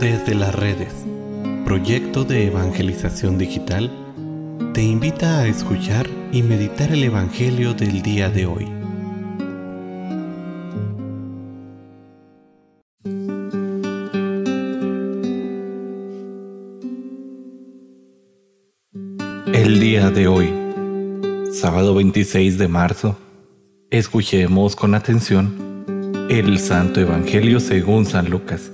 Desde las redes, proyecto de evangelización digital, te invita a escuchar y meditar el Evangelio del día de hoy. El día de hoy, sábado 26 de marzo, escuchemos con atención el Santo Evangelio según San Lucas.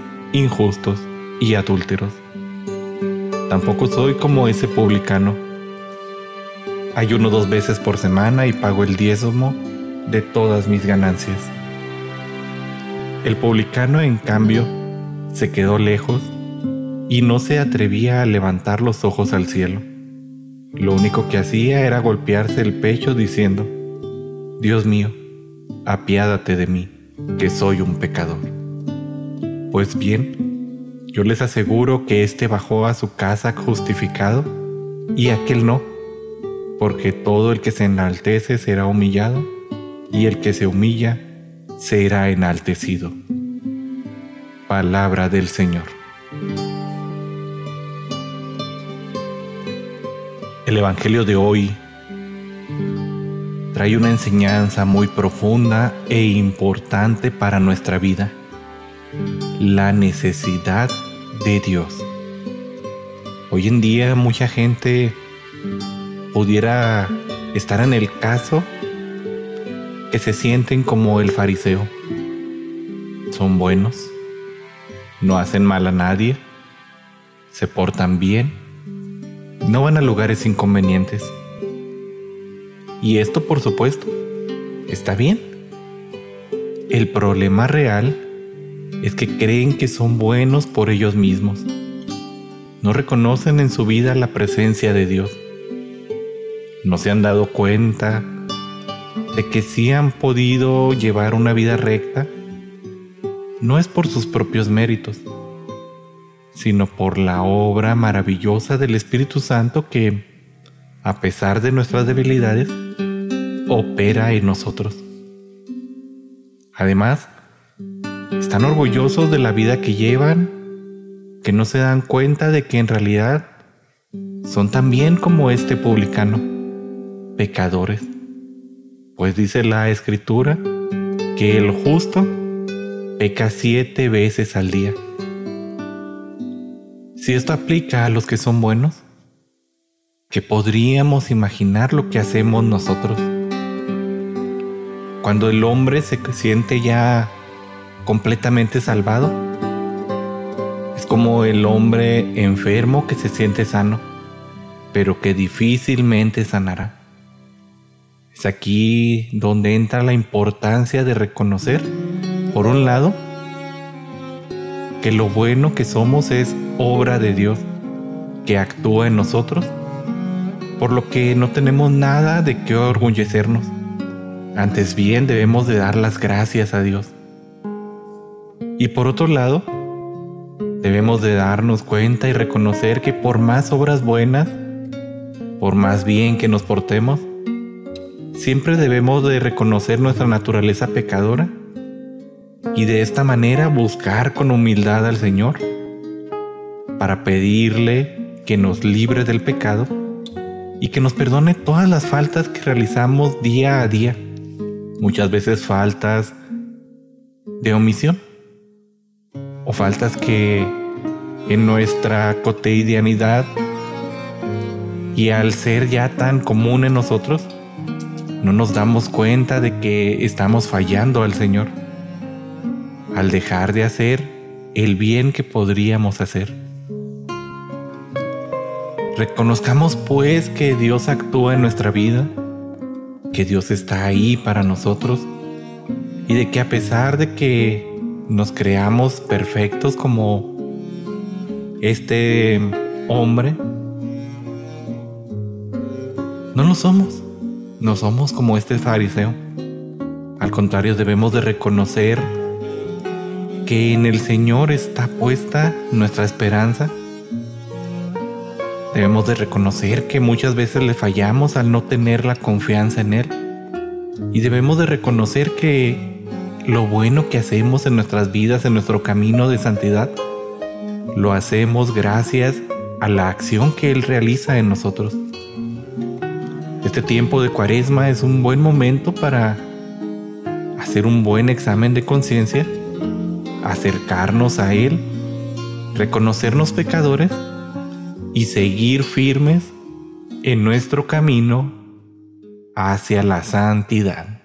injustos y adúlteros. Tampoco soy como ese publicano. Ayuno dos veces por semana y pago el diezmo de todas mis ganancias. El publicano, en cambio, se quedó lejos y no se atrevía a levantar los ojos al cielo. Lo único que hacía era golpearse el pecho diciendo, Dios mío, apiádate de mí, que soy un pecador. Pues bien, yo les aseguro que éste bajó a su casa justificado y aquel no, porque todo el que se enaltece será humillado y el que se humilla será enaltecido. Palabra del Señor. El Evangelio de hoy trae una enseñanza muy profunda e importante para nuestra vida. La necesidad de Dios. Hoy en día mucha gente pudiera estar en el caso que se sienten como el fariseo. Son buenos, no hacen mal a nadie, se portan bien, no van a lugares inconvenientes y esto, por supuesto, está bien. El problema real es que creen que son buenos por ellos mismos. No reconocen en su vida la presencia de Dios. No se han dado cuenta de que si han podido llevar una vida recta, no es por sus propios méritos, sino por la obra maravillosa del Espíritu Santo que, a pesar de nuestras debilidades, opera en nosotros. Además, están orgullosos de la vida que llevan, que no se dan cuenta de que en realidad son también como este publicano, pecadores. Pues dice la escritura que el justo peca siete veces al día. Si esto aplica a los que son buenos, que podríamos imaginar lo que hacemos nosotros. Cuando el hombre se siente ya completamente salvado, es como el hombre enfermo que se siente sano, pero que difícilmente sanará. Es aquí donde entra la importancia de reconocer, por un lado, que lo bueno que somos es obra de Dios, que actúa en nosotros, por lo que no tenemos nada de qué orgullecernos antes bien debemos de dar las gracias a Dios. Y por otro lado, debemos de darnos cuenta y reconocer que por más obras buenas, por más bien que nos portemos, siempre debemos de reconocer nuestra naturaleza pecadora y de esta manera buscar con humildad al Señor para pedirle que nos libre del pecado y que nos perdone todas las faltas que realizamos día a día muchas veces faltas de omisión faltas que en nuestra cotidianidad y al ser ya tan común en nosotros, no nos damos cuenta de que estamos fallando al Señor al dejar de hacer el bien que podríamos hacer. Reconozcamos pues que Dios actúa en nuestra vida que Dios está ahí para nosotros y de que a pesar de que nos creamos perfectos como este hombre. No lo somos. No somos como este fariseo. Al contrario, debemos de reconocer que en el Señor está puesta nuestra esperanza. Debemos de reconocer que muchas veces le fallamos al no tener la confianza en Él. Y debemos de reconocer que lo bueno que hacemos en nuestras vidas, en nuestro camino de santidad, lo hacemos gracias a la acción que Él realiza en nosotros. Este tiempo de cuaresma es un buen momento para hacer un buen examen de conciencia, acercarnos a Él, reconocernos pecadores y seguir firmes en nuestro camino hacia la santidad.